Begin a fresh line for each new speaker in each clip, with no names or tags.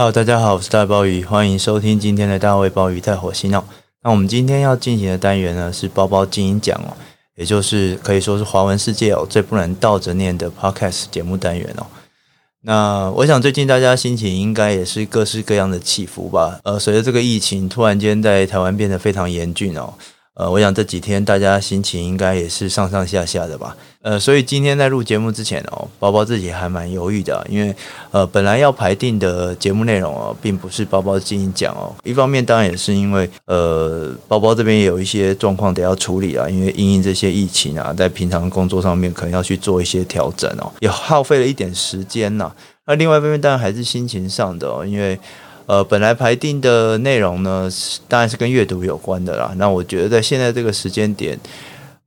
Hello，大家好，我是大鲍鱼，欢迎收听今天的大卫鲍鱼带火星哦。那我们今天要进行的单元呢是包包精英讲哦，也就是可以说是华文世界哦最不能倒着念的 Podcast 节目单元哦。那我想最近大家心情应该也是各式各样的起伏吧。呃，随着这个疫情突然间在台湾变得非常严峻哦。呃，我想这几天大家心情应该也是上上下下的吧。呃，所以今天在录节目之前哦，包包自己还蛮犹豫的，因为呃，本来要排定的节目内容哦，并不是包包进行讲哦。一方面当然也是因为呃，包包这边有一些状况得要处理啊，因为因应这些疫情啊，在平常工作上面可能要去做一些调整哦，也耗费了一点时间呐。那另外一方面当然还是心情上的哦，因为。呃，本来排定的内容呢，当然是跟阅读有关的啦。那我觉得在现在这个时间点。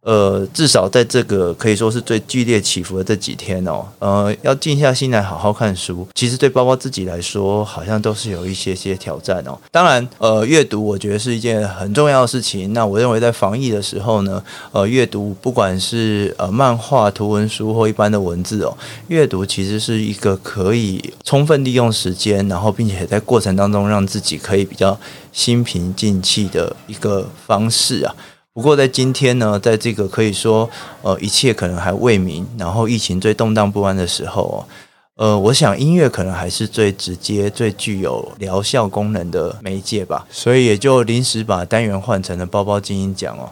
呃，至少在这个可以说是最剧烈起伏的这几天哦，呃，要静下心来好好看书，其实对包包自己来说，好像都是有一些些挑战哦。当然，呃，阅读我觉得是一件很重要的事情。那我认为在防疫的时候呢，呃，阅读不管是呃漫画、图文书或一般的文字哦，阅读其实是一个可以充分利用时间，然后并且在过程当中让自己可以比较心平静气的一个方式啊。不过在今天呢，在这个可以说呃一切可能还未明，然后疫情最动荡不安的时候哦，呃，我想音乐可能还是最直接、最具有疗效功能的媒介吧，所以也就临时把单元换成了包包精英讲哦。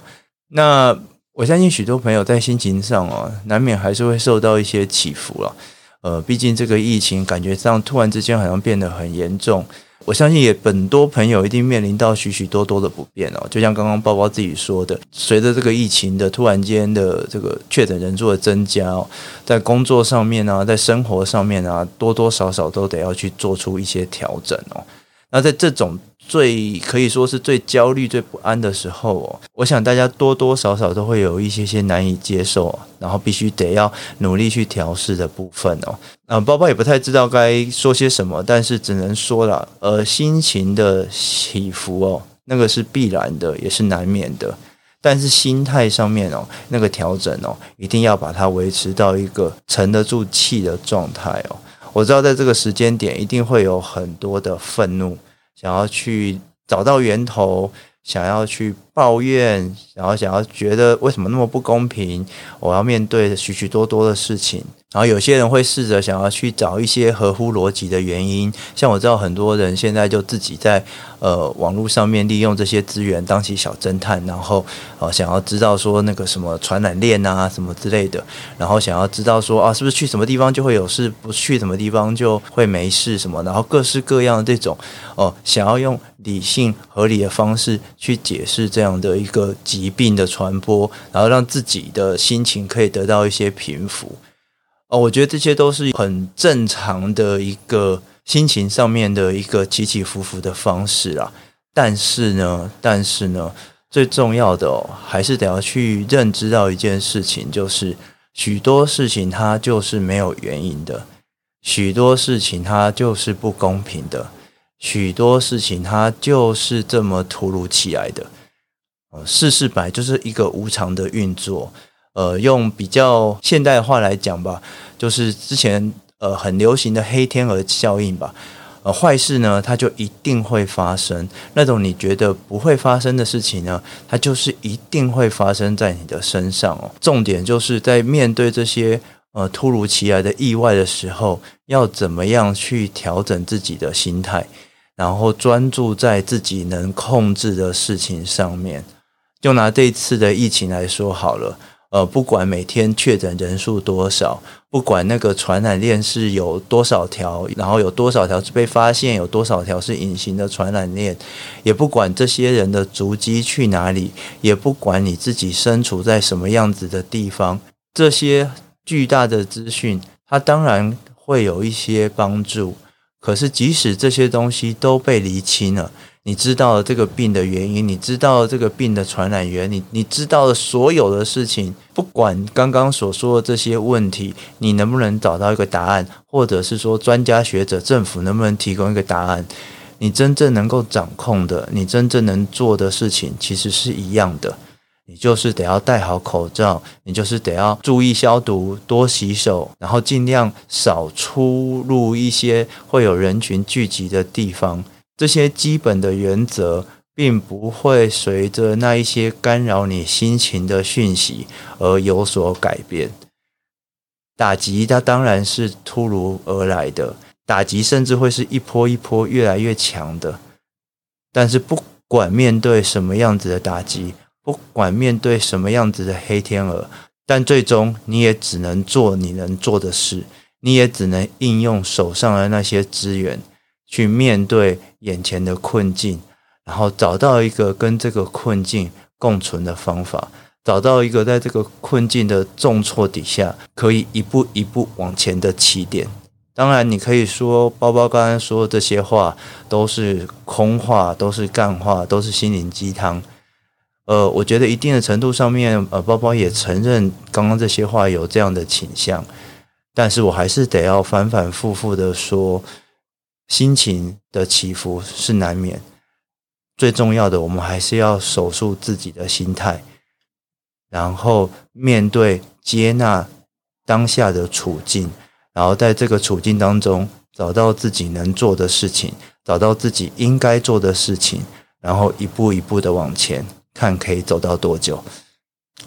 那我相信许多朋友在心情上哦，难免还是会受到一些起伏了。呃，毕竟这个疫情感觉上突然之间好像变得很严重。我相信也很多朋友一定面临到许许多多的不便哦，就像刚刚包包自己说的，随着这个疫情的突然间的这个确诊人数的增加哦，在工作上面啊，在生活上面啊，多多少少都得要去做出一些调整哦。那在这种最可以说是最焦虑、最不安的时候哦，我想大家多多少少都会有一些些难以接受，然后必须得要努力去调试的部分哦。啊，鲍鲍也不太知道该说些什么，但是只能说了，呃，心情的起伏哦，那个是必然的，也是难免的。但是心态上面哦，那个调整哦，一定要把它维持到一个沉得住气的状态哦。我知道在这个时间点，一定会有很多的愤怒。想要去找到源头，想要去抱怨，然后想要觉得为什么那么不公平？我要面对许许多多的事情。然后有些人会试着想要去找一些合乎逻辑的原因，像我知道很多人现在就自己在呃网络上面利用这些资源当起小侦探，然后呃想要知道说那个什么传染链啊什么之类的，然后想要知道说啊是不是去什么地方就会有事，不去什么地方就会没事什么，然后各式各样的这种哦、想要用理性合理的方式去解释这样的一个疾病的传播，然后让自己的心情可以得到一些平复。哦，我觉得这些都是很正常的一个心情上面的一个起起伏伏的方式啊。但是呢，但是呢，最重要的，还是得要去认知到一件事情，就是许多事情它就是没有原因的，许多事情它就是不公平的，许多事情它就是这么突如其来的。呃，世事本来就是一个无常的运作。呃，用比较现代化来讲吧，就是之前呃很流行的黑天鹅效应吧。呃，坏事呢，它就一定会发生；那种你觉得不会发生的事情呢，它就是一定会发生在你的身上哦。重点就是在面对这些呃突如其来的意外的时候，要怎么样去调整自己的心态，然后专注在自己能控制的事情上面。就拿这次的疫情来说好了。呃，不管每天确诊人数多少，不管那个传染链是有多少条，然后有多少条是被发现，有多少条是隐形的传染链，也不管这些人的足迹去哪里，也不管你自己身处在什么样子的地方，这些巨大的资讯，它当然会有一些帮助。可是，即使这些东西都被厘清了。你知道了这个病的原因，你知道了这个病的传染源，你你知道了所有的事情，不管刚刚所说的这些问题，你能不能找到一个答案，或者是说专家学者、政府能不能提供一个答案？你真正能够掌控的，你真正能做的事情，其实是一样的。你就是得要戴好口罩，你就是得要注意消毒、多洗手，然后尽量少出入一些会有人群聚集的地方。这些基本的原则，并不会随着那一些干扰你心情的讯息而有所改变。打击它当然是突如而来的，打击甚至会是一波一波越来越强的。但是不管面对什么样子的打击，不管面对什么样子的黑天鹅，但最终你也只能做你能做的事，你也只能应用手上的那些资源去面对眼前的困境，然后找到一个跟这个困境共存的方法，找到一个在这个困境的重挫底下可以一步一步往前的起点。当然，你可以说包包刚刚说的这些话都是空话，都是干话，都是心灵鸡汤。呃，我觉得一定的程度上面，呃，包包也承认刚刚这些话有这样的倾向，但是我还是得要反反复复的说，心情的起伏是难免。最重要的，我们还是要守住自己的心态，然后面对接纳当下的处境，然后在这个处境当中找到自己能做的事情，找到自己应该做的事情，然后一步一步的往前。看可以走到多久？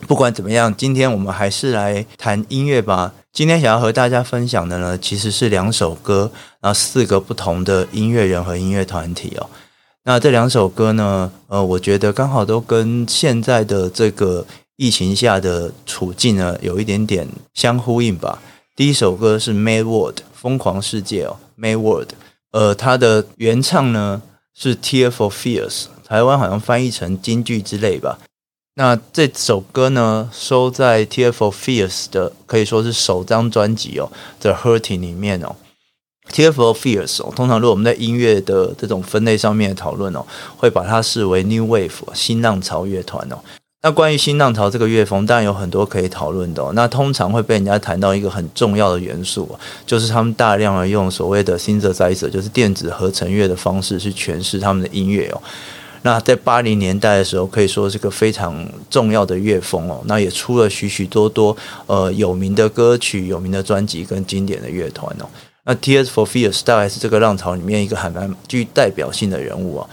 不管怎么样，今天我们还是来谈音乐吧。今天想要和大家分享的呢，其实是两首歌，然后四个不同的音乐人和音乐团体哦。那这两首歌呢，呃，我觉得刚好都跟现在的这个疫情下的处境呢，有一点点相呼应吧。第一首歌是《Mad World》疯狂世界哦，《Mad World》，呃，它的原唱呢是 tear for fears。台湾好像翻译成京剧之类吧。那这首歌呢，收在 T F O Fears 的可以说是首张专辑哦，《The Hurting》里面哦。T F O Fears 哦，通常如果我们在音乐的这种分类上面讨论哦，会把它视为 New Wave 新浪潮乐团哦。那关于新浪潮这个乐风，当然有很多可以讨论的哦。那通常会被人家谈到一个很重要的元素，就是他们大量的用所谓的 Synthesizer，就是电子合成乐的方式去诠释他们的音乐哦。那在八零年代的时候，可以说是个非常重要的乐风哦。那也出了许许多多呃有名的歌曲、有名的专辑跟经典的乐团哦。那 Tears for Fears 大概是这个浪潮里面一个还蛮具代表性的人物啊。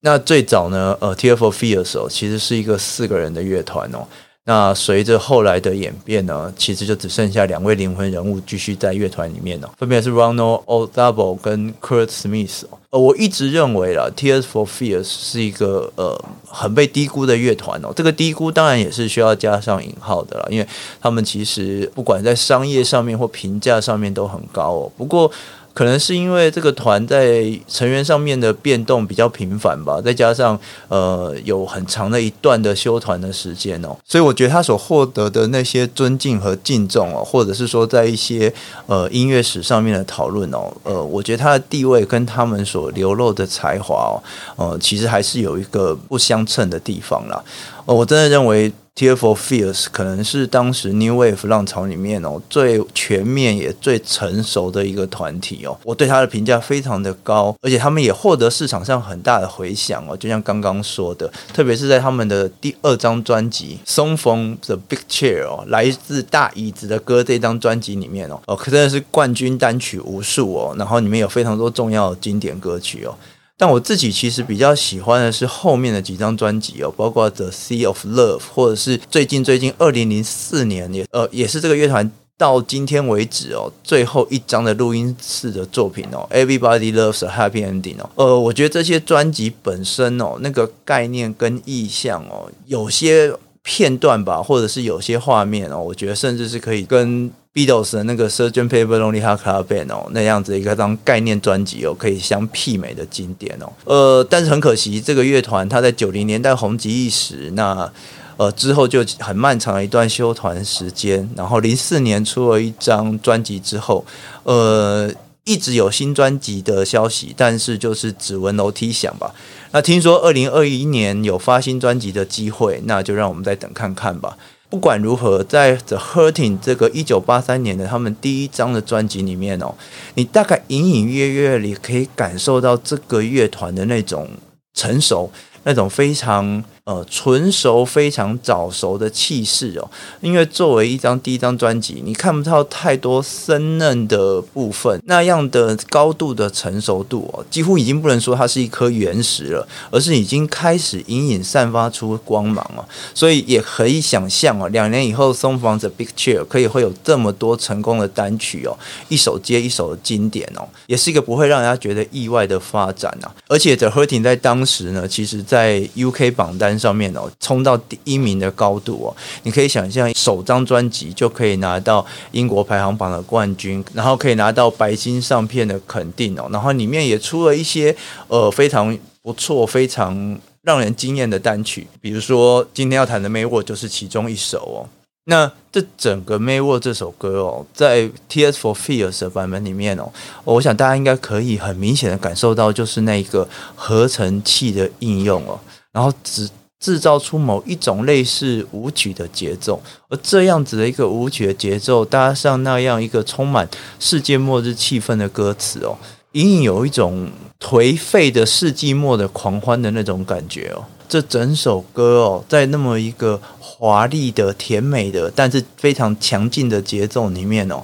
那最早呢，呃，Tears for Fears 哦，其实是一个四个人的乐团哦。那随着后来的演变呢，其实就只剩下两位灵魂人物继续在乐团里面哦，分别是 Ronald O'Double 跟 Kurt Smith 哦。我一直认为啦，Tears for Fears 是一个呃很被低估的乐团哦。这个低估当然也是需要加上引号的啦，因为他们其实不管在商业上面或评价上面都很高哦。不过，可能是因为这个团在成员上面的变动比较频繁吧，再加上呃有很长的一段的休团的时间哦，所以我觉得他所获得的那些尊敬和敬重哦，或者是说在一些呃音乐史上面的讨论哦，呃，我觉得他的地位跟他们所流露的才华哦，呃，其实还是有一个不相称的地方啦。呃，我真的认为。Tear for Fears 可能是当时 New Wave 浪潮里面哦最全面也最成熟的一个团体哦，我对他的评价非常的高，而且他们也获得市场上很大的回响哦，就像刚刚说的，特别是在他们的第二张专辑《Song from the Big Chair》哦，来自大椅子的歌这张专辑里面哦，哦，可真的是冠军单曲无数哦，然后里面有非常多重要的经典歌曲哦。但我自己其实比较喜欢的是后面的几张专辑哦，包括《The Sea of Love》，或者是最近最近二零零四年也呃也是这个乐团到今天为止哦最后一张的录音室的作品哦，《Everybody Loves a Happy Ending》哦，呃，我觉得这些专辑本身哦那个概念跟意象哦，有些片段吧，或者是有些画面哦，我觉得甚至是可以跟。Beatles 的那个 Sgt. Pepper's Lonely Hearts Club Band 哦，那样子一个张概念专辑哦，可以相媲美的经典哦。呃，但是很可惜，这个乐团它在九零年代红极一时，那呃之后就很漫长的一段休团时间，然后零四年出了一张专辑之后，呃，一直有新专辑的消息，但是就是只闻楼梯响吧。那听说二零二一年有发新专辑的机会，那就让我们再等看看吧。不管如何，在《The Hurting》这个一九八三年的他们第一张的专辑里面哦，你大概隐隐约约里可以感受到这个乐团的那种成熟，那种非常呃纯熟、非常早熟的气势哦。因为作为一张第一张专辑，你看不到太多生嫩的部分，那样的高度的成熟度哦，几乎已经不能说它是一颗原石了，而是已经开始隐隐散发出光芒哦。所以也可以想象哦，两年以后《松房子 Big Chair》可以会有这么多成功的单曲哦，一首接一首的经典哦，也是一个不会让人家觉得意外的发展啊。而且 The Hurting 在当时呢，其实在 UK 榜单上面哦，冲到第一名的高度哦，你可以想象首张专辑就可以拿到英国排行榜的冠军，然后可以拿到白金唱片的肯定哦，然后里面也出了一些呃非常不错、非常让人惊艳的单曲，比如说今天要谈的《May World》就是其中一首哦。那这整个《May World》这首歌哦，在《T.S. for Fear》的版本里面哦，我想大家应该可以很明显的感受到，就是那个合成器的应用哦，然后只制造出某一种类似舞曲的节奏，而这样子的一个舞曲的节奏，搭上那样一个充满世界末日气氛的歌词哦，隐隐有一种颓废的世纪末的狂欢的那种感觉哦。这整首歌哦，在那么一个华丽的、甜美的，但是非常强劲的节奏里面哦，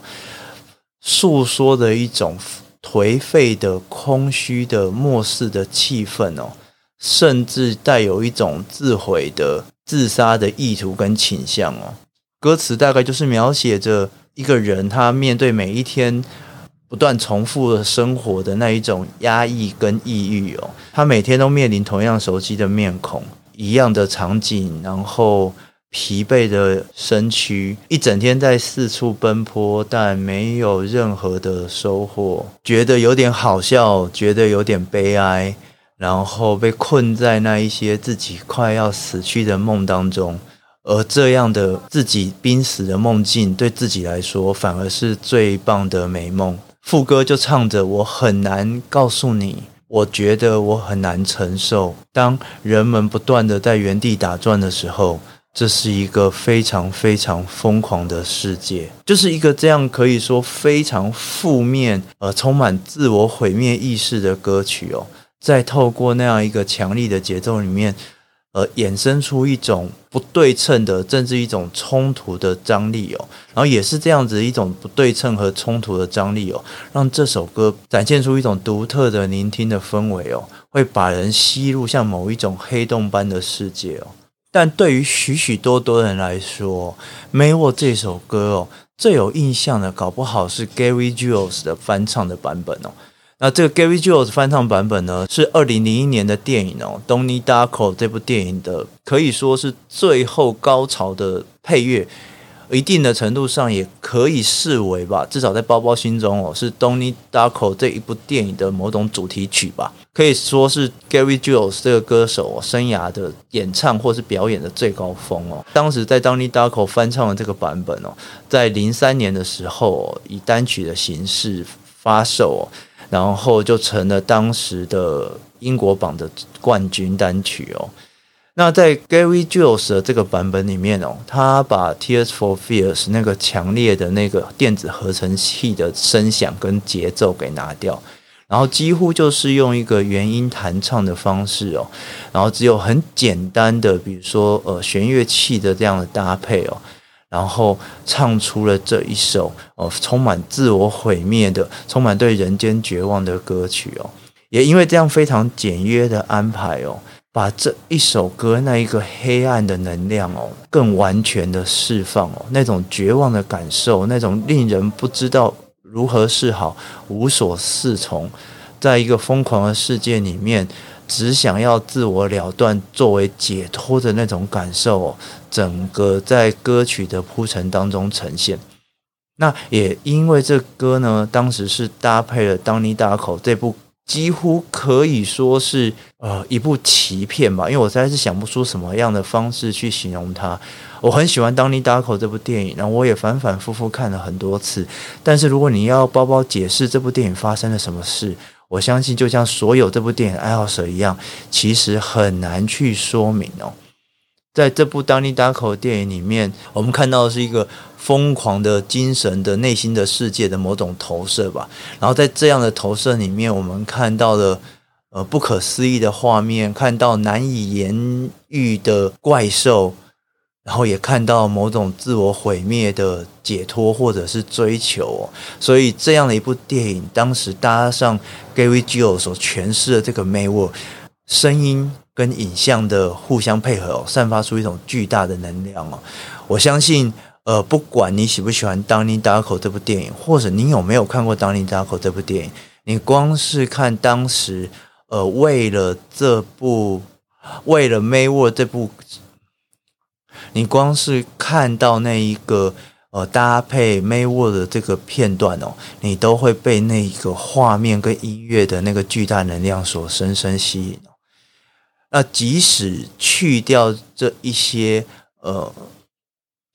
诉说的一种颓废的、空虚的、末世的气氛哦，甚至带有一种自毁的、自杀的意图跟倾向哦。歌词大概就是描写着一个人，他面对每一天。不断重复的生活的那一种压抑跟抑郁哦，他每天都面临同样熟悉的面孔，一样的场景，然后疲惫的身躯，一整天在四处奔波，但没有任何的收获，觉得有点好笑，觉得有点悲哀，然后被困在那一些自己快要死去的梦当中，而这样的自己濒死的梦境，对自己来说反而是最棒的美梦。副歌就唱着：“我很难告诉你，我觉得我很难承受。当人们不断地在原地打转的时候，这是一个非常非常疯狂的世界，就是一个这样可以说非常负面、呃，充满自我毁灭意识的歌曲哦。在透过那样一个强力的节奏里面。”而衍生出一种不对称的，甚至一种冲突的张力哦，然后也是这样子一种不对称和冲突的张力哦，让这首歌展现出一种独特的聆听的氛围哦，会把人吸入像某一种黑洞般的世界哦。但对于许许多多人来说，《May World》这首歌哦，最有印象的，搞不好是 Gary Jules 的翻唱的版本哦。那这个 Gary Jules 翻唱版本呢，是二零零一年的电影哦，《Donnie Darko》这部电影的可以说是最后高潮的配乐，一定的程度上也可以视为吧，至少在包包心中哦，是《Donnie Darko》这一部电影的某种主题曲吧，可以说是 Gary Jules 这个歌手生涯的演唱或是表演的最高峰哦。当时在《Donnie Darko》翻唱的这个版本哦，在零三年的时候以单曲的形式发售哦。然后就成了当时的英国榜的冠军单曲哦。那在 Gary Jules 的这个版本里面哦，他把 Tears for Fears 那个强烈的那个电子合成器的声响跟节奏给拿掉，然后几乎就是用一个原音弹唱的方式哦，然后只有很简单的，比如说呃弦乐器的这样的搭配哦。然后唱出了这一首哦，充满自我毁灭的、充满对人间绝望的歌曲哦。也因为这样非常简约的安排哦，把这一首歌那一个黑暗的能量哦，更完全的释放哦，那种绝望的感受，那种令人不知道如何是好、无所适从，在一个疯狂的世界里面。只想要自我了断作为解脱的那种感受哦，整个在歌曲的铺陈当中呈现。那也因为这歌呢，当时是搭配了《Donnie Darko》这部几乎可以说是呃一部奇片吧，因为我实在是想不出什么样的方式去形容它。我很喜欢《Donnie Darko》这部电影，然后我也反反复复看了很多次。但是如果你要包包解释这部电影发生了什么事，我相信，就像所有这部电影爱好者一样，其实很难去说明哦。在这部《Donnie Darko》电影里面，我们看到的是一个疯狂的精神的内心的世界的某种投射吧。然后在这样的投射里面，我们看到了呃不可思议的画面，看到难以言喻的怪兽。然后也看到某种自我毁灭的解脱或者是追求哦，所以这样的一部电影，当时搭上 Gary Jules 所诠释的这个 Mayworld，声音跟影像的互相配合哦，散发出一种巨大的能量哦。我相信，呃，不管你喜不喜欢《Donnie Darko》这部电影，或者你有没有看过《Donnie Darko》这部电影，你光是看当时，呃，为了这部，为了 May War 这部。你光是看到那一个呃搭配 May w o r d 的这个片段哦，你都会被那一个画面跟音乐的那个巨大能量所深深吸引。那即使去掉这一些呃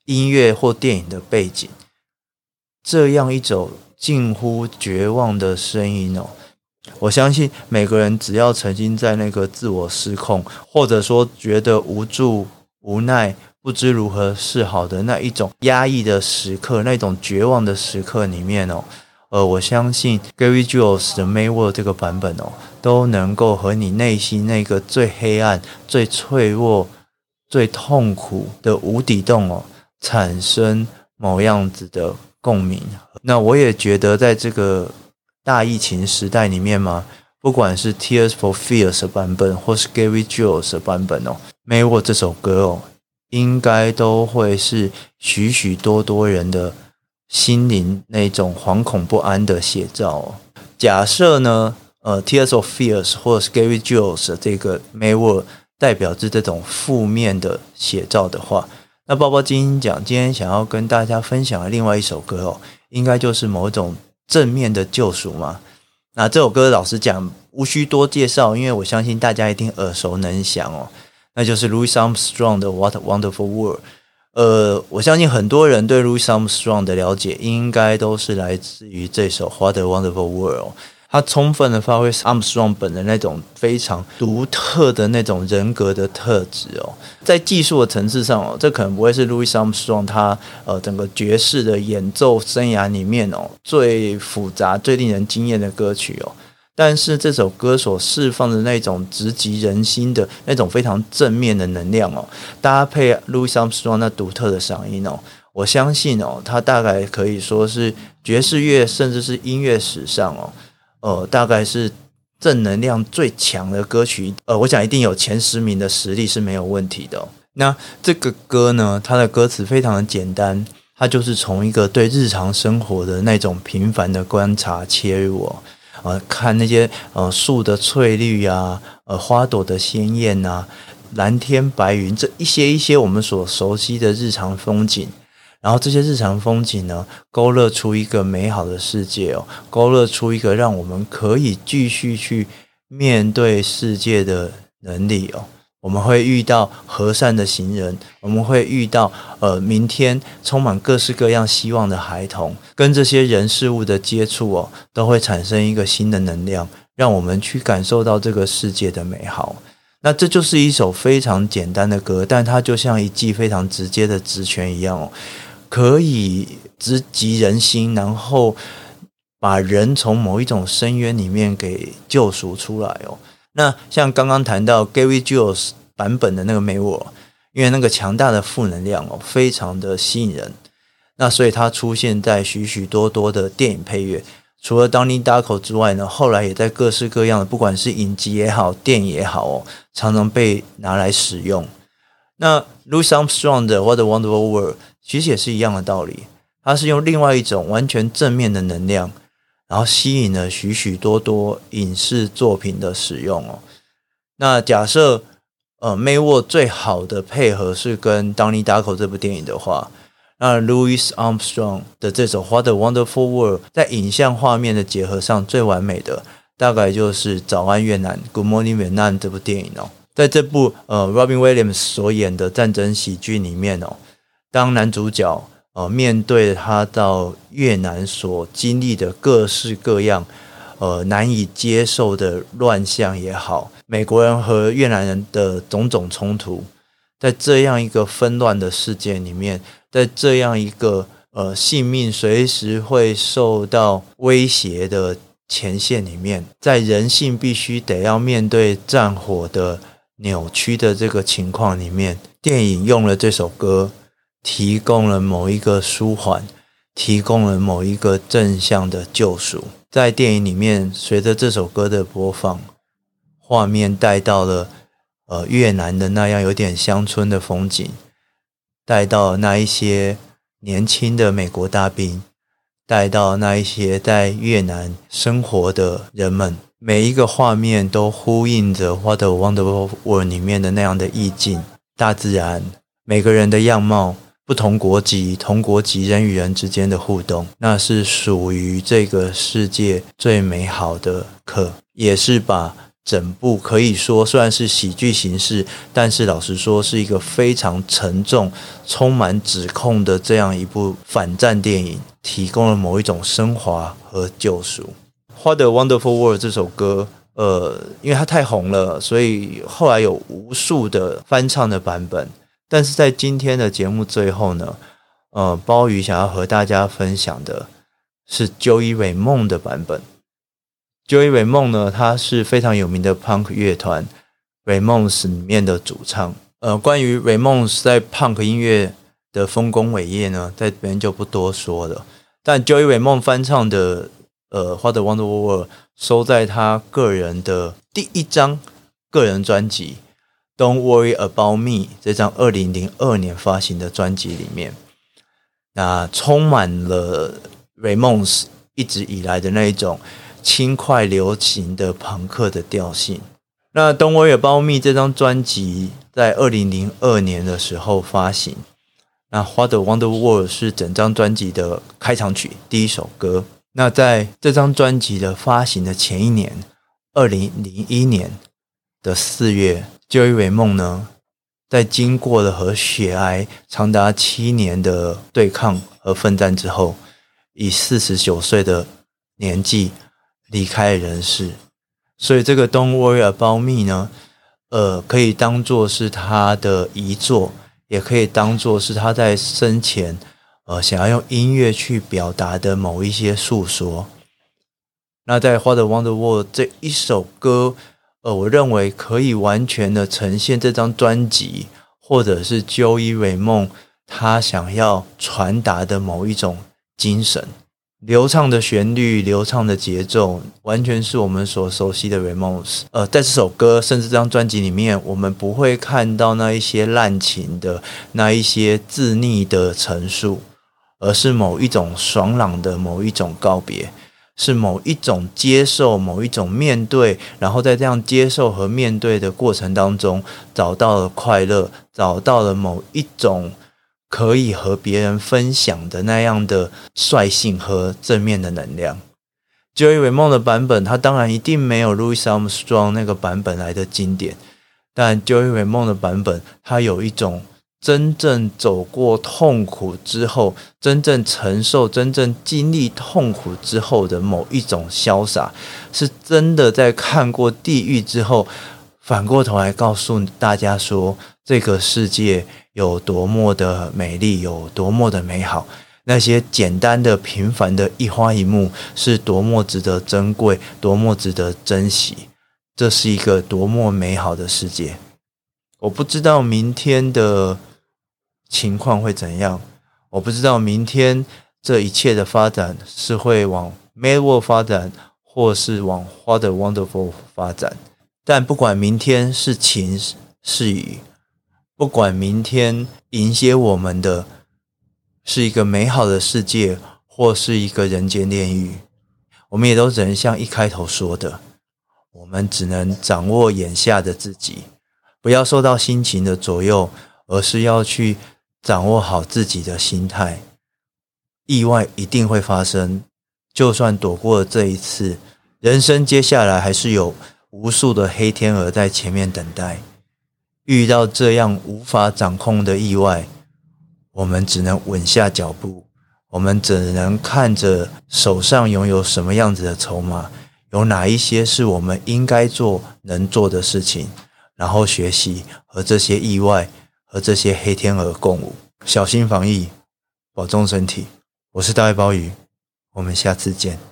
音乐或电影的背景，这样一种近乎绝望的声音哦，我相信每个人只要曾经在那个自我失控，或者说觉得无助无奈。不知如何是好的那一种压抑的时刻，那种绝望的时刻里面哦，呃，我相信 Gary Jules 的 Mayworld 这个版本哦，都能够和你内心那个最黑暗、最脆弱、最痛苦的无底洞哦，产生某样子的共鸣。那我也觉得，在这个大疫情时代里面嘛，不管是 Tears for Fears 的版本，或是 Gary Jules 的版本哦 May w o r 这首歌哦。应该都会是许许多多人的心灵那种惶恐不安的写照哦。假设呢，呃，Tears of Fears 或者是 Gary Jules 这个 May w o r d 代表着这种负面的写照的话，那包包金鹰奖今天想要跟大家分享的另外一首歌哦，应该就是某种正面的救赎嘛。那这首歌老实讲无需多介绍，因为我相信大家一定耳熟能详哦。那就是 Louis Armstrong 的《What a Wonderful World》。呃，我相信很多人对 Louis Armstrong 的了解，应该都是来自于这首《What a Wonderful World》。他充分的发挥 Armstrong 本人那种非常独特的那种人格的特质哦。在技术的层次上哦，这可能不会是 Louis Armstrong 他呃整个爵士的演奏生涯里面哦最复杂、最令人惊艳的歌曲哦。但是这首歌所释放的那种直击人心的那种非常正面的能量哦，搭配 Louis Armstrong 那独特的嗓音哦，我相信哦，他大概可以说是爵士乐甚至是音乐史上哦，呃，大概是正能量最强的歌曲。呃，我想一定有前十名的实力是没有问题的。那这个歌呢，它的歌词非常的简单，它就是从一个对日常生活的那种平凡的观察切入哦。啊，看那些呃树的翠绿呀、啊，呃花朵的鲜艳呐，蓝天白云这一些一些我们所熟悉的日常风景，然后这些日常风景呢，勾勒出一个美好的世界哦，勾勒出一个让我们可以继续去面对世界的能力哦。我们会遇到和善的行人，我们会遇到呃，明天充满各式各样希望的孩童，跟这些人事物的接触哦，都会产生一个新的能量，让我们去感受到这个世界的美好。那这就是一首非常简单的歌，但它就像一记非常直接的直拳一样哦，可以直击人心，然后把人从某一种深渊里面给救赎出来哦。那像刚刚谈到 Gary Jules 版本的那个 May I 因为那个强大的负能量哦，非常的吸引人，那所以它出现在许许多多的电影配乐。除了 Donnie Darko 之外呢，后来也在各式各样的，不管是影集也好，电影也好哦，常常被拿来使用。那 Louis Armstrong 的 What a Wonderful World 其实也是一样的道理，它是用另外一种完全正面的能量。然后吸引了许许多多影视作品的使用哦。那假设呃 m a y w o r 最好的配合是跟 Donnie Darko 这部电影的话，那 Louis Armstrong 的这首 What a Wonderful World 在影像画面的结合上最完美的，大概就是《早安越南》Good Morning Vietnam 这部电影哦。在这部呃 Robin Williams 所演的战争喜剧里面哦，当男主角。呃，面对他到越南所经历的各式各样，呃，难以接受的乱象也好，美国人和越南人的种种冲突，在这样一个纷乱的世界里面，在这样一个呃性命随时会受到威胁的前线里面，在人性必须得要面对战火的扭曲的这个情况里面，电影用了这首歌，提供了某一个舒缓，提供了某一个正向的救赎。在电影里面，随着这首歌的播放，画面带到了呃越南的那样有点乡村的风景，带到那一些年轻的美国大兵。带到那一些在越南生活的人们，每一个画面都呼应着《What a Wonderful World》里面的那样的意境。大自然，每个人的样貌，不同国籍、同国籍人与人之间的互动，那是属于这个世界最美好的课，也是把。整部可以说虽然是喜剧形式，但是老实说是一个非常沉重、充满指控的这样一部反战电影，提供了某一种升华和救赎。《What a Wonderful World》这首歌，呃，因为它太红了，所以后来有无数的翻唱的版本。但是在今天的节目最后呢，呃，鲍鱼想要和大家分享的是 Joey Ramone 的版本。Joey Ramone 呢，他是非常有名的 Punk 乐团 Ramones 里面的主唱。呃，关于 Ramones 在 Punk 音乐的丰功伟业呢，在这边就不多说了。但 Joey Ramone 翻唱的呃《What a Wonderful World》收在他个人的第一张个人专辑《Don't Worry About Me》这张二零零二年发行的专辑里面，那充满了 Ramones 一直以来的那一种。轻快流行的朋克的调性。那《Don't Worry About Me》这张专辑在二零零二年的时候发行。那《What a Wonderful World》是整张专辑的开场曲，第一首歌。那在这张专辑的发行的前一年，二零零一年的四月，Joey Ramone 呢，在经过了和血癌长达七年的对抗和奋战之后，以四十九岁的年纪。离开人世，所以这个《Don't Worry About Me》呢，呃，可以当做是他的遗作，也可以当做是他在生前，呃，想要用音乐去表达的某一些诉说。那在《花的 Wonder World》这一首歌，呃，我认为可以完全的呈现这张专辑，或者是 Joey Ramone 他想要传达的某一种精神。流畅的旋律，流畅的节奏，完全是我们所熟悉的 Ramones。呃，在这首歌，甚至这张专辑里面，我们不会看到那一些滥情的、那一些自溺的陈述，而是某一种爽朗的某一种告别，是某一种接受、某一种面对，然后在这样接受和面对的过程当中，找到了快乐，找到了某一种。可以和别人分享的那样的率性和正面的能量。Joey r a m o n 的版本，它当然一定没有 Louis Armstrong 那个版本来的经典，但 Joey r a m o n 的版本，它有一种真正走过痛苦之后，真正承受、真正经历痛苦之后的某一种潇洒，是真的在看过地狱之后，反过头来告诉大家说，这个世界。有多么的美丽，有多么的美好，那些简单的、平凡的一花一木，是多么值得珍贵，多么值得珍惜。这是一个多么美好的世界。我不知道明天的情况会怎样，我不知道明天这一切的发展是会往 Mad World 发展，或是往 What a Wonderful 发展。但不管明天是晴是雨。不管明天迎接我们的是一个美好的世界，或是一个人间炼狱，我们也都只能像一开头说的，我们只能掌握眼下的自己，不要受到心情的左右，而是要去掌握好自己的心态。意外一定会发生，就算躲过了这一次，人生接下来还是有无数的黑天鹅在前面等待。遇到这样无法掌控的意外，我们只能稳下脚步，我们只能看着手上拥有什么样子的筹码，有哪一些是我们应该做、能做的事情，然后学习和这些意外和这些黑天鹅共舞，小心防疫，保重身体。我是大卫鲍鱼，我们下次见。